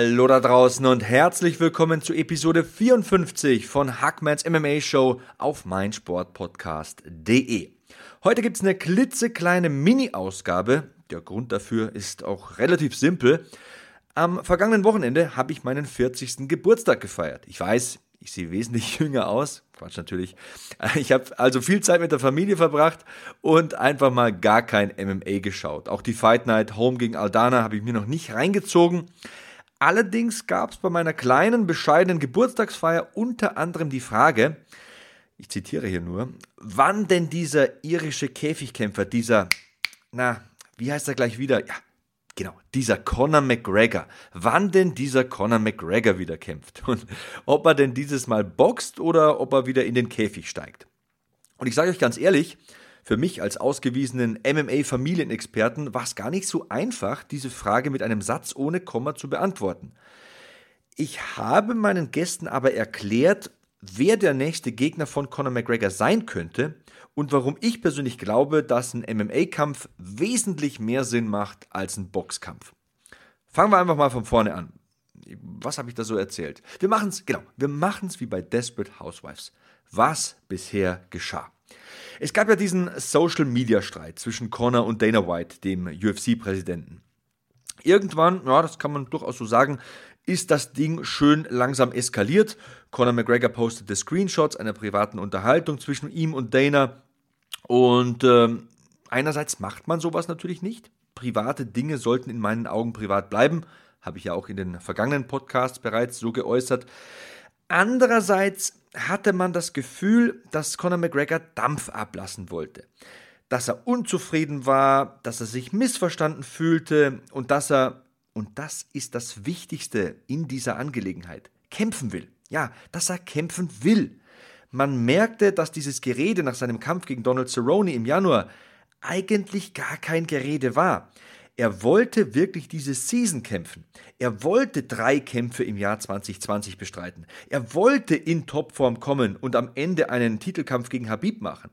Hallo da draußen und herzlich willkommen zu Episode 54 von Hackmans MMA Show auf meinsportpodcast.de. Heute gibt es eine klitzekleine Mini-Ausgabe. Der Grund dafür ist auch relativ simpel. Am vergangenen Wochenende habe ich meinen 40. Geburtstag gefeiert. Ich weiß, ich sehe wesentlich jünger aus. Quatsch natürlich. Ich habe also viel Zeit mit der Familie verbracht und einfach mal gar kein MMA geschaut. Auch die Fight Night Home gegen Aldana habe ich mir noch nicht reingezogen. Allerdings gab es bei meiner kleinen, bescheidenen Geburtstagsfeier unter anderem die Frage, ich zitiere hier nur, wann denn dieser irische Käfigkämpfer, dieser, na, wie heißt er gleich wieder? Ja, genau, dieser Conor McGregor, wann denn dieser Conor McGregor wieder kämpft und ob er denn dieses Mal boxt oder ob er wieder in den Käfig steigt. Und ich sage euch ganz ehrlich, für mich als ausgewiesenen MMA-Familienexperten war es gar nicht so einfach, diese Frage mit einem Satz ohne Komma zu beantworten. Ich habe meinen Gästen aber erklärt, wer der nächste Gegner von Conor McGregor sein könnte und warum ich persönlich glaube, dass ein MMA-Kampf wesentlich mehr Sinn macht als ein Boxkampf. Fangen wir einfach mal von vorne an. Was habe ich da so erzählt? Wir machen es, genau, wir machen es wie bei Desperate Housewives. Was bisher geschah. Es gab ja diesen Social-Media-Streit zwischen Conor und Dana White, dem UFC-Präsidenten. Irgendwann, ja, das kann man durchaus so sagen, ist das Ding schön langsam eskaliert. Conor McGregor postete Screenshots einer privaten Unterhaltung zwischen ihm und Dana. Und äh, einerseits macht man sowas natürlich nicht. Private Dinge sollten in meinen Augen privat bleiben. Habe ich ja auch in den vergangenen Podcasts bereits so geäußert. Andererseits hatte man das Gefühl, dass Conor McGregor Dampf ablassen wollte. Dass er unzufrieden war, dass er sich missverstanden fühlte und dass er, und das ist das Wichtigste in dieser Angelegenheit, kämpfen will. Ja, dass er kämpfen will. Man merkte, dass dieses Gerede nach seinem Kampf gegen Donald Cerrone im Januar eigentlich gar kein Gerede war. Er wollte wirklich diese Season kämpfen. Er wollte drei Kämpfe im Jahr 2020 bestreiten. Er wollte in Topform kommen und am Ende einen Titelkampf gegen Habib machen.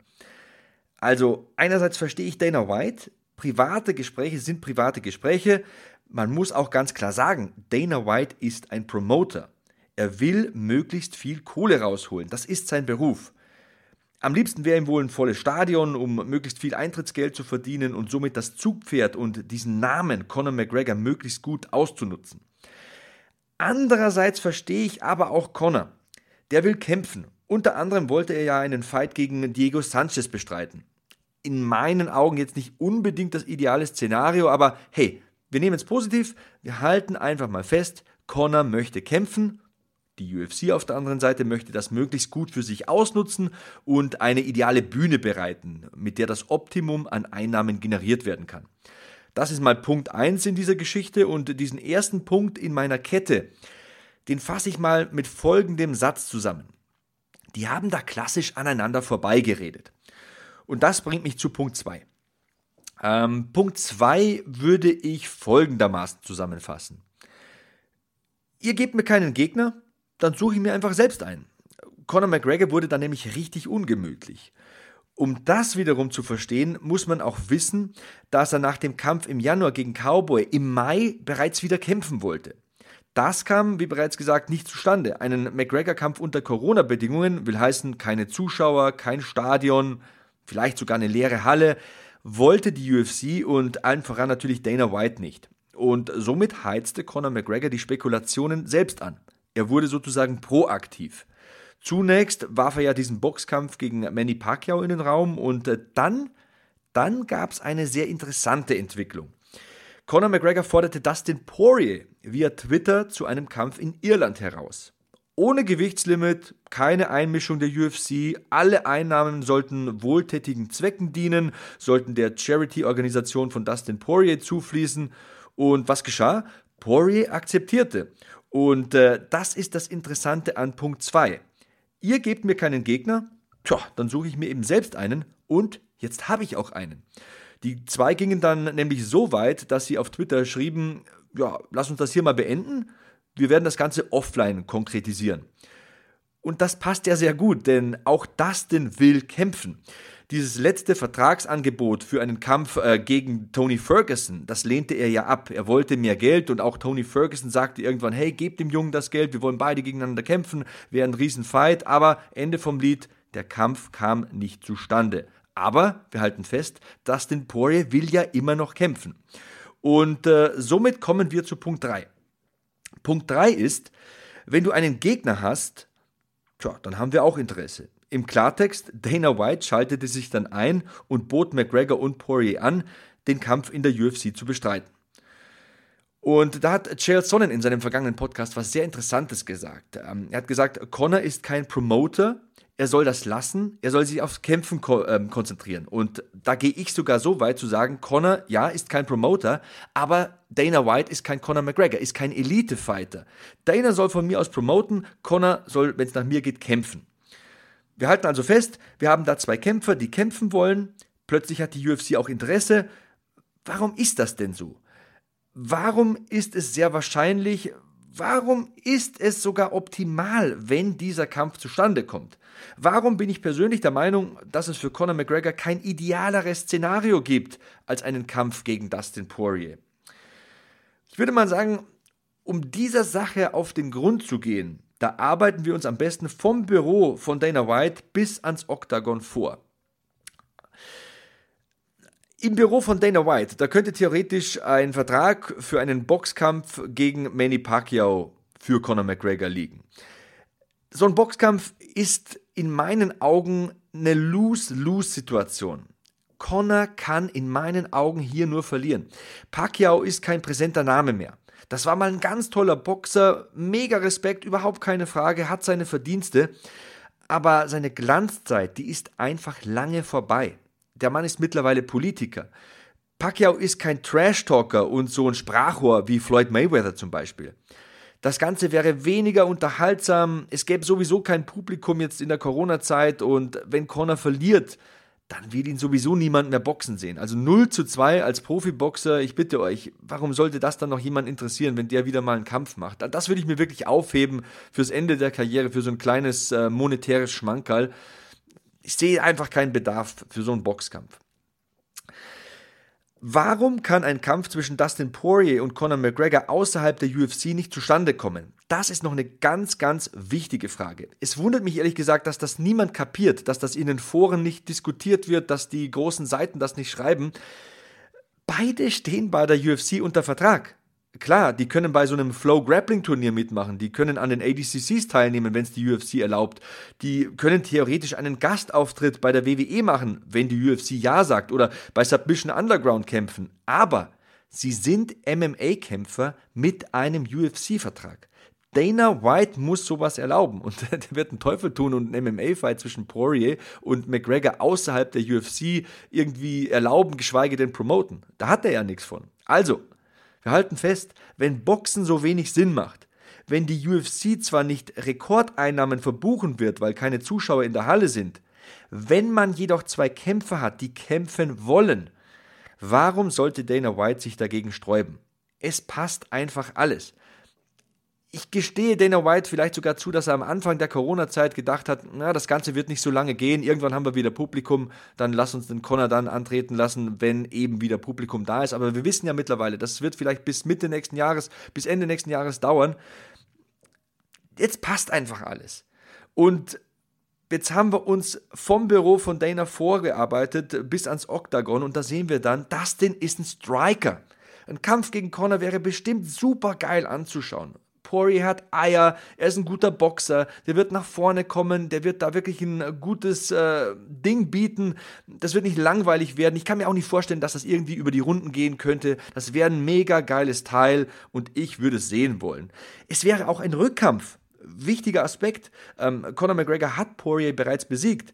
Also einerseits verstehe ich Dana White, private Gespräche sind private Gespräche. Man muss auch ganz klar sagen, Dana White ist ein Promoter. Er will möglichst viel Kohle rausholen. Das ist sein Beruf. Am liebsten wäre ihm wohl ein volles Stadion, um möglichst viel Eintrittsgeld zu verdienen und somit das Zugpferd und diesen Namen Conor McGregor möglichst gut auszunutzen. Andererseits verstehe ich aber auch Conor. Der will kämpfen. Unter anderem wollte er ja einen Fight gegen Diego Sanchez bestreiten. In meinen Augen jetzt nicht unbedingt das ideale Szenario, aber hey, wir nehmen es positiv, wir halten einfach mal fest, Conor möchte kämpfen die UFC auf der anderen Seite möchte das möglichst gut für sich ausnutzen und eine ideale Bühne bereiten, mit der das Optimum an Einnahmen generiert werden kann. Das ist mal Punkt 1 in dieser Geschichte und diesen ersten Punkt in meiner Kette, den fasse ich mal mit folgendem Satz zusammen. Die haben da klassisch aneinander vorbeigeredet. Und das bringt mich zu Punkt 2. Ähm, Punkt 2 würde ich folgendermaßen zusammenfassen. Ihr gebt mir keinen Gegner, dann suche ich mir einfach selbst ein. Conor McGregor wurde dann nämlich richtig ungemütlich. Um das wiederum zu verstehen, muss man auch wissen, dass er nach dem Kampf im Januar gegen Cowboy im Mai bereits wieder kämpfen wollte. Das kam, wie bereits gesagt, nicht zustande. Einen McGregor-Kampf unter Corona-Bedingungen will heißen, keine Zuschauer, kein Stadion, vielleicht sogar eine leere Halle, wollte die UFC und allen voran natürlich Dana White nicht. Und somit heizte Conor McGregor die Spekulationen selbst an. Er wurde sozusagen proaktiv. Zunächst warf er ja diesen Boxkampf gegen Manny Pacquiao in den Raum und äh, dann, dann gab es eine sehr interessante Entwicklung. Conor McGregor forderte Dustin Poirier via Twitter zu einem Kampf in Irland heraus. Ohne Gewichtslimit, keine Einmischung der UFC, alle Einnahmen sollten wohltätigen Zwecken dienen, sollten der Charity-Organisation von Dustin Poirier zufließen. Und was geschah? Poirier akzeptierte Und äh, das ist das Interessante an Punkt 2. Ihr gebt mir keinen Gegner, tja, dann suche ich mir eben selbst einen und jetzt habe ich auch einen. Die zwei gingen dann nämlich so weit, dass sie auf Twitter schrieben, ja, lass uns das hier mal beenden, wir werden das Ganze offline konkretisieren. Und das passt ja sehr gut, denn auch Dustin will kämpfen. Dieses letzte Vertragsangebot für einen Kampf äh, gegen Tony Ferguson, das lehnte er ja ab. Er wollte mehr Geld und auch Tony Ferguson sagte irgendwann, hey, gebt dem Jungen das Geld, wir wollen beide gegeneinander kämpfen, wäre ein Riesenfight, aber Ende vom Lied, der Kampf kam nicht zustande. Aber wir halten fest, Dustin Poirier will ja immer noch kämpfen. Und äh, somit kommen wir zu Punkt 3. Punkt 3 ist, wenn du einen Gegner hast, tja, dann haben wir auch Interesse. Im Klartext, Dana White schaltete sich dann ein und bot McGregor und Poirier an, den Kampf in der UFC zu bestreiten. Und da hat Chael Sonnen in seinem vergangenen Podcast was sehr Interessantes gesagt. Ähm, er hat gesagt, Connor ist kein Promoter, er soll das lassen, er soll sich aufs Kämpfen ko ähm, konzentrieren. Und da gehe ich sogar so weit zu sagen, Connor, ja, ist kein Promoter, aber Dana White ist kein Conor McGregor, ist kein Elite-Fighter. Dana soll von mir aus promoten, Connor soll, wenn es nach mir geht, kämpfen. Wir halten also fest, wir haben da zwei Kämpfer, die kämpfen wollen. Plötzlich hat die UFC auch Interesse. Warum ist das denn so? Warum ist es sehr wahrscheinlich, warum ist es sogar optimal, wenn dieser Kampf zustande kommt? Warum bin ich persönlich der Meinung, dass es für Conor McGregor kein idealeres Szenario gibt als einen Kampf gegen Dustin Poirier? Ich würde mal sagen, um dieser Sache auf den Grund zu gehen, da arbeiten wir uns am besten vom Büro von Dana White bis ans Oktagon vor. Im Büro von Dana White, da könnte theoretisch ein Vertrag für einen Boxkampf gegen Manny Pacquiao für Conor McGregor liegen. So ein Boxkampf ist in meinen Augen eine Lose-Lose-Situation. Conor kann in meinen Augen hier nur verlieren. Pacquiao ist kein präsenter Name mehr. Das war mal ein ganz toller Boxer, mega Respekt, überhaupt keine Frage, hat seine Verdienste. Aber seine Glanzzeit, die ist einfach lange vorbei. Der Mann ist mittlerweile Politiker. Pacquiao ist kein Trash-Talker und so ein Sprachrohr wie Floyd Mayweather zum Beispiel. Das Ganze wäre weniger unterhaltsam, es gäbe sowieso kein Publikum jetzt in der Corona-Zeit und wenn Conor verliert, dann will ihn sowieso niemand mehr boxen sehen. Also 0 zu 2 als Profiboxer, ich bitte euch, warum sollte das dann noch jemand interessieren, wenn der wieder mal einen Kampf macht? Das würde ich mir wirklich aufheben fürs Ende der Karriere, für so ein kleines äh, monetäres Schmankerl. Ich sehe einfach keinen Bedarf für so einen Boxkampf. Warum kann ein Kampf zwischen Dustin Poirier und Conor McGregor außerhalb der UFC nicht zustande kommen? Das ist noch eine ganz, ganz wichtige Frage. Es wundert mich ehrlich gesagt, dass das niemand kapiert, dass das in den Foren nicht diskutiert wird, dass die großen Seiten das nicht schreiben. Beide stehen bei der UFC unter Vertrag. Klar, die können bei so einem Flow Grappling Turnier mitmachen, die können an den ADCCs teilnehmen, wenn es die UFC erlaubt. Die können theoretisch einen Gastauftritt bei der WWE machen, wenn die UFC ja sagt oder bei Submission Underground kämpfen. Aber sie sind MMA-Kämpfer mit einem UFC-Vertrag. Dana White muss sowas erlauben und der wird einen Teufel tun und einen MMA-Fight zwischen Poirier und McGregor außerhalb der UFC irgendwie erlauben, geschweige denn promoten. Da hat er ja nichts von. Also, wir halten fest, wenn Boxen so wenig Sinn macht, wenn die UFC zwar nicht Rekordeinnahmen verbuchen wird, weil keine Zuschauer in der Halle sind, wenn man jedoch zwei Kämpfer hat, die kämpfen wollen, warum sollte Dana White sich dagegen sträuben? Es passt einfach alles ich gestehe Dana White vielleicht sogar zu, dass er am Anfang der Corona-Zeit gedacht hat, na, das Ganze wird nicht so lange gehen, irgendwann haben wir wieder Publikum, dann lass uns den Connor dann antreten lassen, wenn eben wieder Publikum da ist. Aber wir wissen ja mittlerweile, das wird vielleicht bis Mitte nächsten Jahres, bis Ende nächsten Jahres dauern. Jetzt passt einfach alles. Und jetzt haben wir uns vom Büro von Dana vorgearbeitet bis ans Oktagon und da sehen wir dann, Dustin ist ein Striker. Ein Kampf gegen Connor wäre bestimmt super geil anzuschauen. Poirier hat Eier, er ist ein guter Boxer, der wird nach vorne kommen, der wird da wirklich ein gutes äh, Ding bieten. Das wird nicht langweilig werden. Ich kann mir auch nicht vorstellen, dass das irgendwie über die Runden gehen könnte. Das wäre ein mega geiles Teil und ich würde es sehen wollen. Es wäre auch ein Rückkampf. Wichtiger Aspekt. Ähm, Conor McGregor hat Poirier bereits besiegt.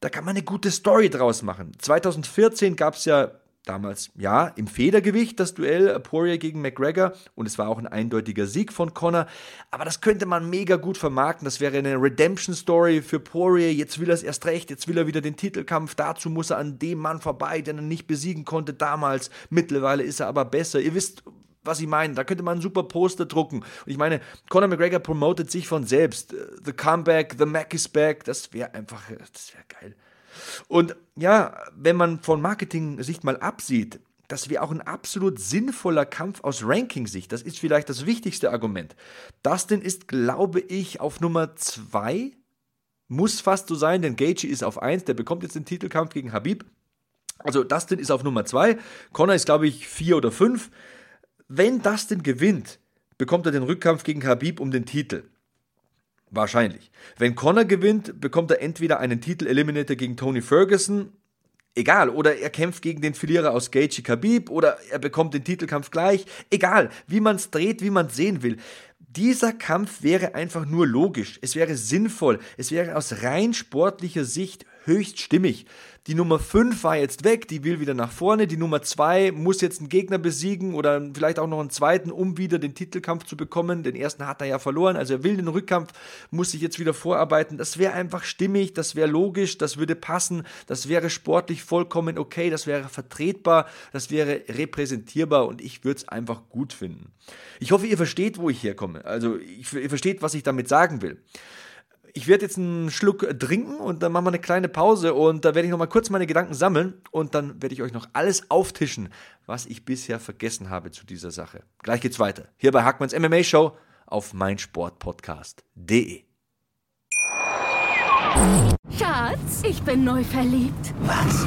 Da kann man eine gute Story draus machen. 2014 gab es ja Damals, ja, im Federgewicht das Duell Poirier gegen McGregor und es war auch ein eindeutiger Sieg von Conor. Aber das könnte man mega gut vermarkten. Das wäre eine Redemption-Story für Poirier. Jetzt will er es erst recht, jetzt will er wieder den Titelkampf. Dazu muss er an dem Mann vorbei, den er nicht besiegen konnte damals. Mittlerweile ist er aber besser. Ihr wisst, was ich meine. Da könnte man einen super Poster drucken. Und ich meine, Conor McGregor promotet sich von selbst. The Comeback, The Mac is back. Das wäre einfach, das wäre geil. Und ja, wenn man von Marketing-Sicht mal absieht, das wäre auch ein absolut sinnvoller Kampf aus Ranking-Sicht. Das ist vielleicht das wichtigste Argument. Dustin ist, glaube ich, auf Nummer 2. Muss fast so sein, denn Gaethje ist auf 1. Der bekommt jetzt den Titelkampf gegen Habib. Also Dustin ist auf Nummer 2. Connor ist, glaube ich, 4 oder 5. Wenn Dustin gewinnt, bekommt er den Rückkampf gegen Habib um den Titel. Wahrscheinlich. Wenn Connor gewinnt, bekommt er entweder einen Titel Eliminator gegen Tony Ferguson, egal, oder er kämpft gegen den Verlierer aus Gaethje Khabib oder er bekommt den Titelkampf gleich, egal, wie man es dreht, wie man es sehen will. Dieser Kampf wäre einfach nur logisch, es wäre sinnvoll, es wäre aus rein sportlicher Sicht höchst stimmig. Die Nummer 5 war jetzt weg, die will wieder nach vorne. Die Nummer 2 muss jetzt einen Gegner besiegen oder vielleicht auch noch einen zweiten, um wieder den Titelkampf zu bekommen. Den ersten hat er ja verloren, also er will den Rückkampf, muss sich jetzt wieder vorarbeiten. Das wäre einfach stimmig, das wäre logisch, das würde passen, das wäre sportlich vollkommen okay, das wäre vertretbar, das wäre repräsentierbar und ich würde es einfach gut finden. Ich hoffe, ihr versteht, wo ich herkomme. Also ihr versteht, was ich damit sagen will ich werde jetzt einen Schluck trinken und dann machen wir eine kleine Pause und da werde ich noch mal kurz meine Gedanken sammeln und dann werde ich euch noch alles auftischen, was ich bisher vergessen habe zu dieser Sache. Gleich geht's weiter. Hier bei Hackmanns MMA Show auf meinsportpodcast.de. Schatz, ich bin neu verliebt. Was?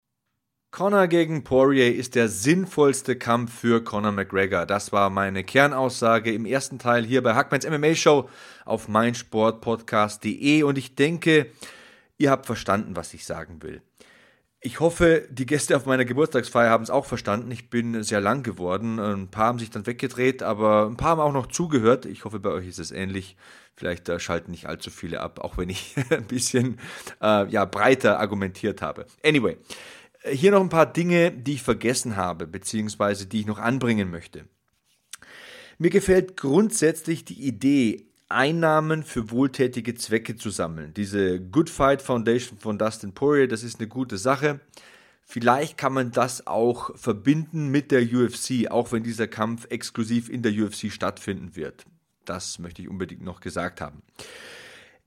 Conor gegen Poirier ist der sinnvollste Kampf für Conor McGregor. Das war meine Kernaussage im ersten Teil hier bei Hackmans MMA Show auf meinsportpodcast.de und ich denke, ihr habt verstanden, was ich sagen will. Ich hoffe, die Gäste auf meiner Geburtstagsfeier haben es auch verstanden. Ich bin sehr lang geworden. Ein paar haben sich dann weggedreht, aber ein paar haben auch noch zugehört. Ich hoffe, bei euch ist es ähnlich. Vielleicht äh, schalten nicht allzu viele ab, auch wenn ich ein bisschen äh, ja, breiter argumentiert habe. Anyway, hier noch ein paar Dinge, die ich vergessen habe, beziehungsweise die ich noch anbringen möchte. Mir gefällt grundsätzlich die Idee, Einnahmen für wohltätige Zwecke zu sammeln. Diese Good Fight Foundation von Dustin Poirier, das ist eine gute Sache. Vielleicht kann man das auch verbinden mit der UFC, auch wenn dieser Kampf exklusiv in der UFC stattfinden wird. Das möchte ich unbedingt noch gesagt haben.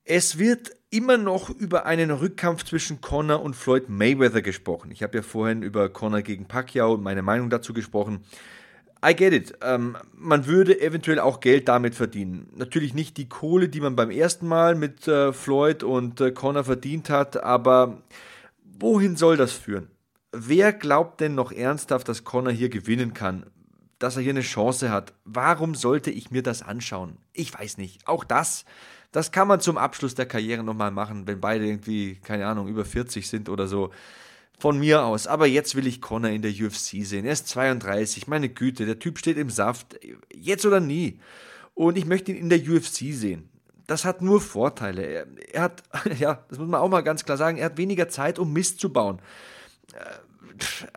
Es wird immer noch über einen Rückkampf zwischen Conor und Floyd Mayweather gesprochen. Ich habe ja vorhin über Conor gegen Pacquiao und meine Meinung dazu gesprochen. I get it. Ähm, man würde eventuell auch Geld damit verdienen. Natürlich nicht die Kohle, die man beim ersten Mal mit äh, Floyd und äh, Connor verdient hat, aber wohin soll das führen? Wer glaubt denn noch ernsthaft, dass Connor hier gewinnen kann? Dass er hier eine Chance hat? Warum sollte ich mir das anschauen? Ich weiß nicht. Auch das, das kann man zum Abschluss der Karriere nochmal machen, wenn beide irgendwie, keine Ahnung, über 40 sind oder so. Von mir aus. Aber jetzt will ich Connor in der UFC sehen. Er ist 32. Meine Güte, der Typ steht im Saft. Jetzt oder nie. Und ich möchte ihn in der UFC sehen. Das hat nur Vorteile. Er, er hat, ja, das muss man auch mal ganz klar sagen, er hat weniger Zeit, um Mist zu bauen. Äh,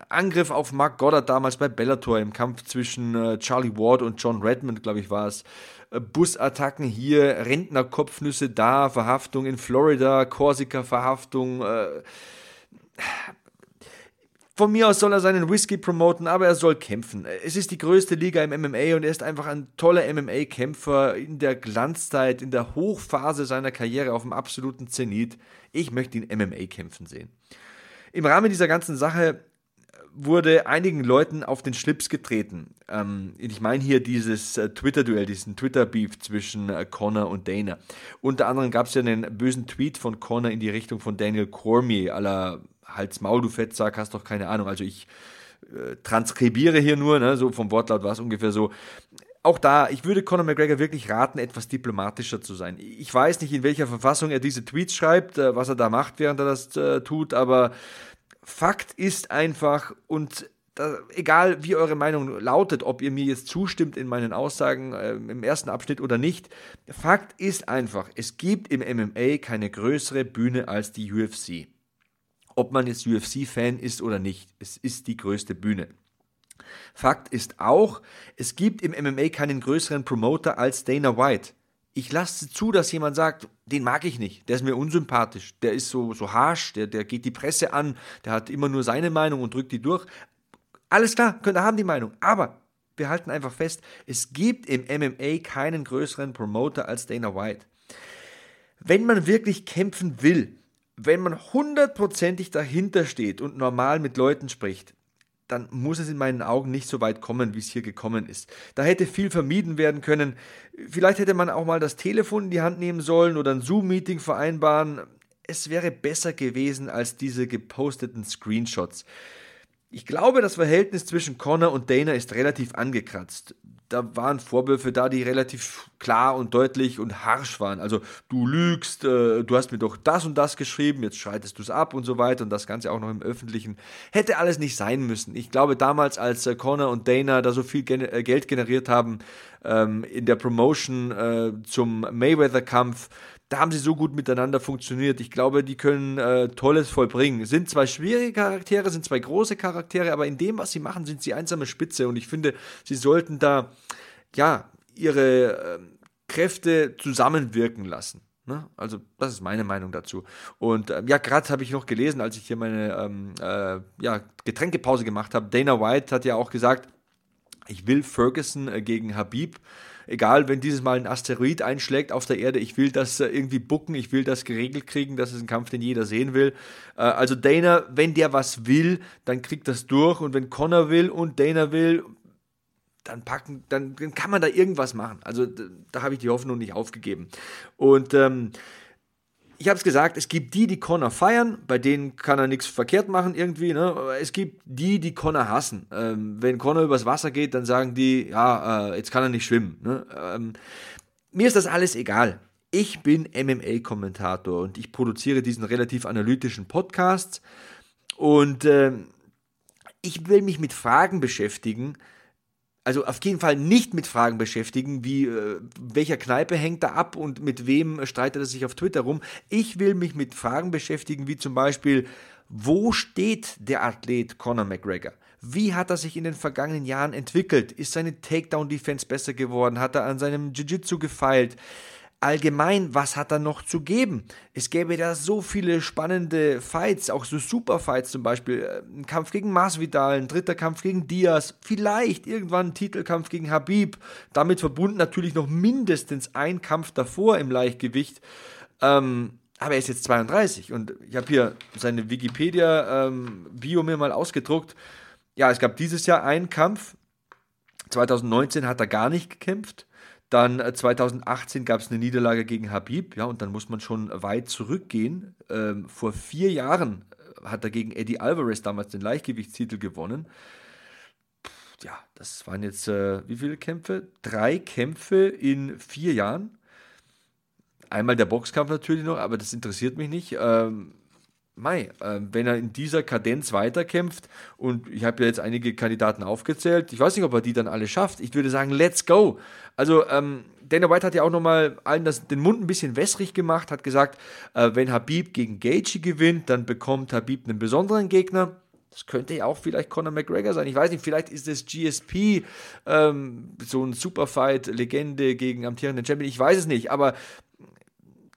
Angriff auf Mark Goddard damals bei Bellator im Kampf zwischen äh, Charlie Ward und John Redmond, glaube ich, war es. Äh, Busattacken hier, Rentnerkopfnüsse da, Verhaftung in Florida, Korsika-Verhaftung. Äh, von mir aus soll er seinen Whisky promoten, aber er soll kämpfen. Es ist die größte Liga im MMA und er ist einfach ein toller MMA-Kämpfer in der Glanzzeit, in der Hochphase seiner Karriere auf dem absoluten Zenit. Ich möchte ihn MMA kämpfen sehen. Im Rahmen dieser ganzen Sache wurde einigen Leuten auf den Schlips getreten. Ähm, ich meine hier dieses äh, Twitter-Duell, diesen Twitter-Beef zwischen äh, Connor und Dana. Unter anderem gab es ja einen bösen Tweet von Connor in die Richtung von Daniel Cormier, aller Hals Maul, du Fettsack, hast doch keine Ahnung. Also ich äh, transkribiere hier nur, ne, so vom Wortlaut war es ungefähr so. Auch da, ich würde Conor McGregor wirklich raten, etwas diplomatischer zu sein. Ich weiß nicht, in welcher Verfassung er diese Tweets schreibt, äh, was er da macht, während er das äh, tut, aber Fakt ist einfach, und da, egal wie eure Meinung lautet, ob ihr mir jetzt zustimmt in meinen Aussagen äh, im ersten Abschnitt oder nicht, Fakt ist einfach, es gibt im MMA keine größere Bühne als die UFC. Ob man jetzt UFC-Fan ist oder nicht, es ist die größte Bühne. Fakt ist auch, es gibt im MMA keinen größeren Promoter als Dana White ich lasse zu, dass jemand sagt, den mag ich nicht, der ist mir unsympathisch, der ist so, so harsch, der, der geht die Presse an, der hat immer nur seine Meinung und drückt die durch. Alles klar, könnt ihr haben die Meinung, aber wir halten einfach fest, es gibt im MMA keinen größeren Promoter als Dana White. Wenn man wirklich kämpfen will, wenn man hundertprozentig dahinter steht und normal mit Leuten spricht, dann muss es in meinen Augen nicht so weit kommen, wie es hier gekommen ist. Da hätte viel vermieden werden können. Vielleicht hätte man auch mal das Telefon in die Hand nehmen sollen oder ein Zoom-Meeting vereinbaren. Es wäre besser gewesen als diese geposteten Screenshots. Ich glaube, das Verhältnis zwischen Connor und Dana ist relativ angekratzt da waren Vorwürfe da, die relativ klar und deutlich und harsch waren. Also du lügst, äh, du hast mir doch das und das geschrieben, jetzt schreitest du es ab und so weiter und das Ganze auch noch im Öffentlichen. Hätte alles nicht sein müssen. Ich glaube, damals, als äh, Connor und Dana da so viel gen äh, Geld generiert haben ähm, in der Promotion äh, zum Mayweather-Kampf, da haben sie so gut miteinander funktioniert. Ich glaube, die können äh, Tolles vollbringen. Sind zwei schwierige Charaktere, sind zwei große Charaktere, aber in dem, was sie machen, sind sie einsame Spitze. Und ich finde, sie sollten da, ja, ihre äh, Kräfte zusammenwirken lassen. Ne? Also, das ist meine Meinung dazu. Und ähm, ja, gerade habe ich noch gelesen, als ich hier meine ähm, äh, ja, Getränkepause gemacht habe. Dana White hat ja auch gesagt, ich will Ferguson äh, gegen Habib egal, wenn dieses Mal ein Asteroid einschlägt auf der Erde, ich will das äh, irgendwie bucken, ich will das geregelt kriegen, das ist ein Kampf, den jeder sehen will. Äh, also Dana, wenn der was will, dann kriegt das durch und wenn Connor will und Dana will, dann packen, dann, kann man da irgendwas machen. Also da, da habe ich die Hoffnung nicht aufgegeben. Und ähm, ich habe es gesagt, es gibt die, die Connor feiern, bei denen kann er nichts verkehrt machen irgendwie. Ne? Es gibt die, die Connor hassen. Ähm, wenn Connor übers Wasser geht, dann sagen die, ja, äh, jetzt kann er nicht schwimmen. Ne? Ähm, mir ist das alles egal. Ich bin MMA-Kommentator und ich produziere diesen relativ analytischen Podcast und äh, ich will mich mit Fragen beschäftigen, also auf jeden Fall nicht mit Fragen beschäftigen, wie äh, welcher Kneipe hängt da ab und mit wem streitet er sich auf Twitter rum. Ich will mich mit Fragen beschäftigen, wie zum Beispiel, wo steht der Athlet Conor McGregor? Wie hat er sich in den vergangenen Jahren entwickelt? Ist seine Takedown-Defense besser geworden? Hat er an seinem Jiu-Jitsu gefeilt? Allgemein, was hat er noch zu geben? Es gäbe da so viele spannende Fights, auch so Superfights zum Beispiel. Äh, ein Kampf gegen Masvidal, ein dritter Kampf gegen Diaz, vielleicht irgendwann ein Titelkampf gegen Habib. Damit verbunden natürlich noch mindestens ein Kampf davor im Leichtgewicht. Ähm, aber er ist jetzt 32 und ich habe hier seine Wikipedia-Bio ähm, mir mal ausgedruckt. Ja, es gab dieses Jahr einen Kampf. 2019 hat er gar nicht gekämpft. Dann 2018 gab es eine Niederlage gegen Habib, ja, und dann muss man schon weit zurückgehen. Ähm, vor vier Jahren äh, hat er gegen Eddie Alvarez damals den Leichtgewichtstitel gewonnen. Ja, das waren jetzt äh, wie viele Kämpfe? Drei Kämpfe in vier Jahren. Einmal der Boxkampf natürlich noch, aber das interessiert mich nicht. Ähm, Mai, äh, wenn er in dieser Kadenz weiterkämpft und ich habe ja jetzt einige Kandidaten aufgezählt, ich weiß nicht, ob er die dann alle schafft. Ich würde sagen, let's go. Also ähm, Dana White hat ja auch nochmal allen das, den Mund ein bisschen wässrig gemacht, hat gesagt, äh, wenn Habib gegen Gaethje gewinnt, dann bekommt Habib einen besonderen Gegner. Das könnte ja auch vielleicht Conor McGregor sein. Ich weiß nicht, vielleicht ist es GSP, ähm, so ein Superfight-Legende gegen amtierenden Champion. Ich weiß es nicht, aber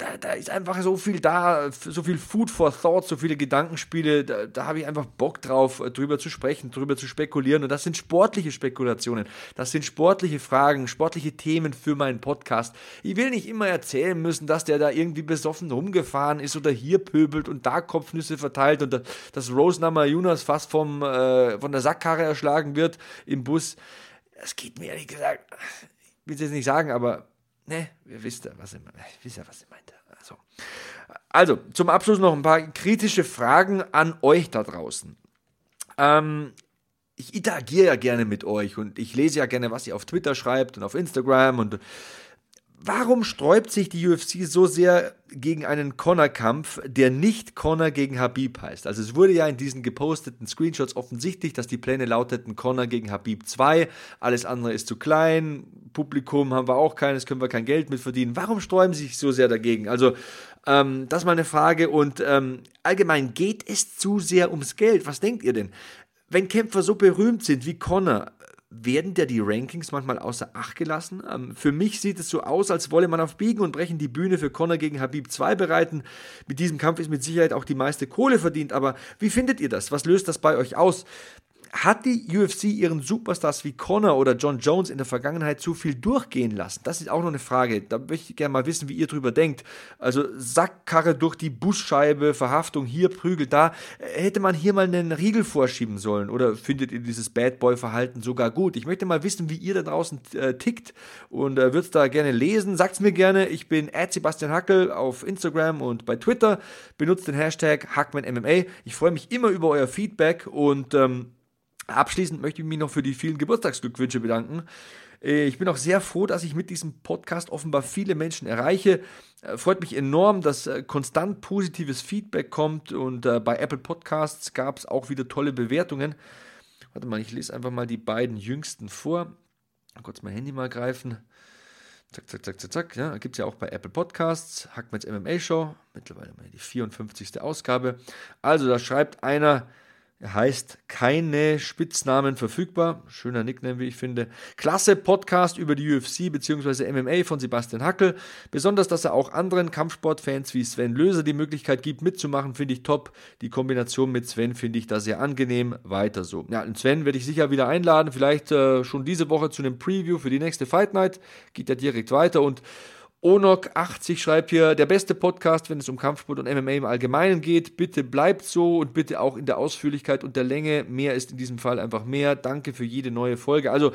da, da, ist einfach so viel da, so viel Food for Thought, so viele Gedankenspiele, da, da habe ich einfach Bock drauf, äh, drüber zu sprechen, drüber zu spekulieren. Und das sind sportliche Spekulationen, das sind sportliche Fragen, sportliche Themen für meinen Podcast. Ich will nicht immer erzählen müssen, dass der da irgendwie besoffen rumgefahren ist oder hier pöbelt und da Kopfnüsse verteilt und dass Rosenhammer Jonas fast vom, äh, von der Sackkarre erschlagen wird im Bus. Das geht mir ehrlich gesagt, ich will es jetzt nicht sagen, aber Ne, ihr wisst ja, was ich, wisst ja, was ich meinte. Also. also, zum Abschluss noch ein paar kritische Fragen an euch da draußen. Ähm, ich interagiere ja gerne mit euch und ich lese ja gerne, was ihr auf Twitter schreibt und auf Instagram und Warum sträubt sich die UFC so sehr gegen einen Connor-Kampf, der nicht Connor gegen Habib heißt? Also es wurde ja in diesen geposteten Screenshots offensichtlich, dass die Pläne lauteten Connor gegen Habib 2, alles andere ist zu klein, Publikum haben wir auch keines, können wir kein Geld mit verdienen. Warum sträuben sie sich so sehr dagegen? Also ähm, das ist mal eine Frage und ähm, allgemein geht es zu sehr ums Geld? Was denkt ihr denn? Wenn Kämpfer so berühmt sind wie Connor, werden da die Rankings manchmal außer Acht gelassen? Ähm, für mich sieht es so aus, als wolle man auf Biegen und Brechen die Bühne für Conor gegen Habib 2 bereiten. Mit diesem Kampf ist mit Sicherheit auch die meiste Kohle verdient, aber wie findet ihr das? Was löst das bei euch aus? Hat die UFC ihren Superstars wie Connor oder John Jones in der Vergangenheit zu viel durchgehen lassen? Das ist auch noch eine Frage. Da möchte ich gerne mal wissen, wie ihr drüber denkt. Also Sackkarre durch die Busscheibe, Verhaftung hier, Prügel da. Hätte man hier mal einen Riegel vorschieben sollen? Oder findet ihr dieses Bad Boy-Verhalten sogar gut? Ich möchte mal wissen, wie ihr da draußen äh, tickt und äh, würdet da gerne lesen. Sagt's mir gerne. Ich bin Sebastian Hackel auf Instagram und bei Twitter. Benutzt den Hashtag HackmanMMA. Ich freue mich immer über euer Feedback und ähm, Abschließend möchte ich mich noch für die vielen Geburtstagsglückwünsche bedanken. Äh, ich bin auch sehr froh, dass ich mit diesem Podcast offenbar viele Menschen erreiche. Äh, freut mich enorm, dass äh, konstant positives Feedback kommt und bei Apple Podcasts gab es auch wieder tolle Bewertungen. Warte mal, ich lese einfach mal die beiden jüngsten vor. Kurz mein Handy mal greifen. Zack, zack, zack, zack, zack. Ja, gibt es ja auch bei Apple Podcasts. Hackmans MMA Show. Mittlerweile mal die 54. Ausgabe. Also, da schreibt einer, er heißt keine Spitznamen verfügbar. Schöner Nickname, wie ich finde. Klasse Podcast über die UFC bzw. MMA von Sebastian Hackel. Besonders, dass er auch anderen Kampfsportfans wie Sven Löser die Möglichkeit gibt, mitzumachen, finde ich top. Die Kombination mit Sven finde ich da sehr angenehm. Weiter so. Ja, und Sven werde ich sicher wieder einladen. Vielleicht äh, schon diese Woche zu einem Preview für die nächste Fight Night. Geht ja direkt weiter und Onok80 schreibt hier, der beste Podcast, wenn es um Kampfsport und MMA im Allgemeinen geht. Bitte bleibt so und bitte auch in der Ausführlichkeit und der Länge. Mehr ist in diesem Fall einfach mehr. Danke für jede neue Folge. Also,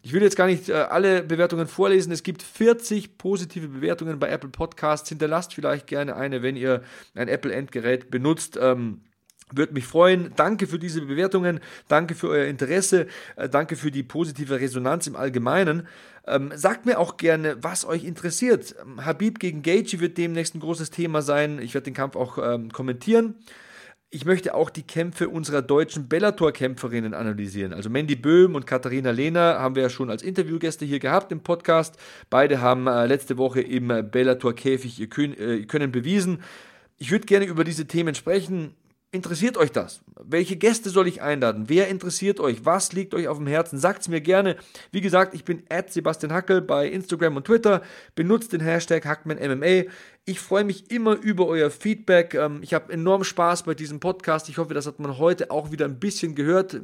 ich will jetzt gar nicht äh, alle Bewertungen vorlesen. Es gibt 40 positive Bewertungen bei Apple Podcasts. Hinterlasst vielleicht gerne eine, wenn ihr ein Apple-Endgerät benutzt. Ähm, würde mich freuen. Danke für diese Bewertungen. Danke für euer Interesse. Äh, danke für die positive Resonanz im Allgemeinen. Ähm, sagt mir auch gerne, was euch interessiert. Ähm, Habib gegen Gaethje wird demnächst ein großes Thema sein. Ich werde den Kampf auch ähm, kommentieren. Ich möchte auch die Kämpfe unserer deutschen Bellator-Kämpferinnen analysieren. Also Mandy Böhm und Katharina Lehner haben wir ja schon als Interviewgäste hier gehabt im Podcast. Beide haben äh, letzte Woche im Bellator-Käfig ihr äh, Können bewiesen. Ich würde gerne über diese Themen sprechen. Interessiert euch das? Welche Gäste soll ich einladen? Wer interessiert euch? Was liegt euch auf dem Herzen? Sagt es mir gerne. Wie gesagt, ich bin Sebastian Hackel bei Instagram und Twitter. Benutzt den Hashtag HackmanMMA. Ich freue mich immer über euer Feedback. Ähm, ich habe enorm Spaß bei diesem Podcast. Ich hoffe, das hat man heute auch wieder ein bisschen gehört.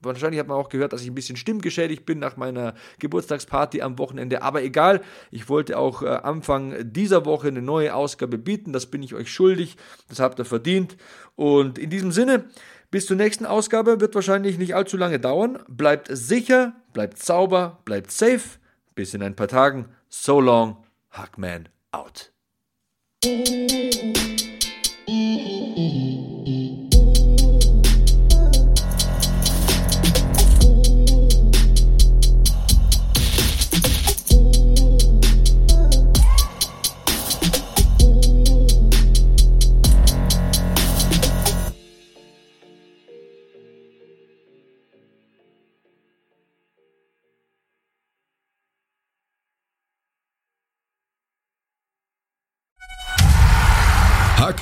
Wahrscheinlich hat man auch gehört, dass ich ein bisschen stimmgeschädigt bin nach meiner Geburtstagsparty am Wochenende. Aber egal, ich wollte auch äh, Anfang dieser Woche eine neue Ausgabe bieten. Das bin ich euch schuldig. Das habt ihr verdient. Und in diesem Sinne, bis zur nächsten Ausgabe wird wahrscheinlich nicht allzu lange dauern. Bleibt sicher, bleibt sauber, bleibt safe. Bis in ein paar Tagen. So long, Hackman out. Mm-hmm.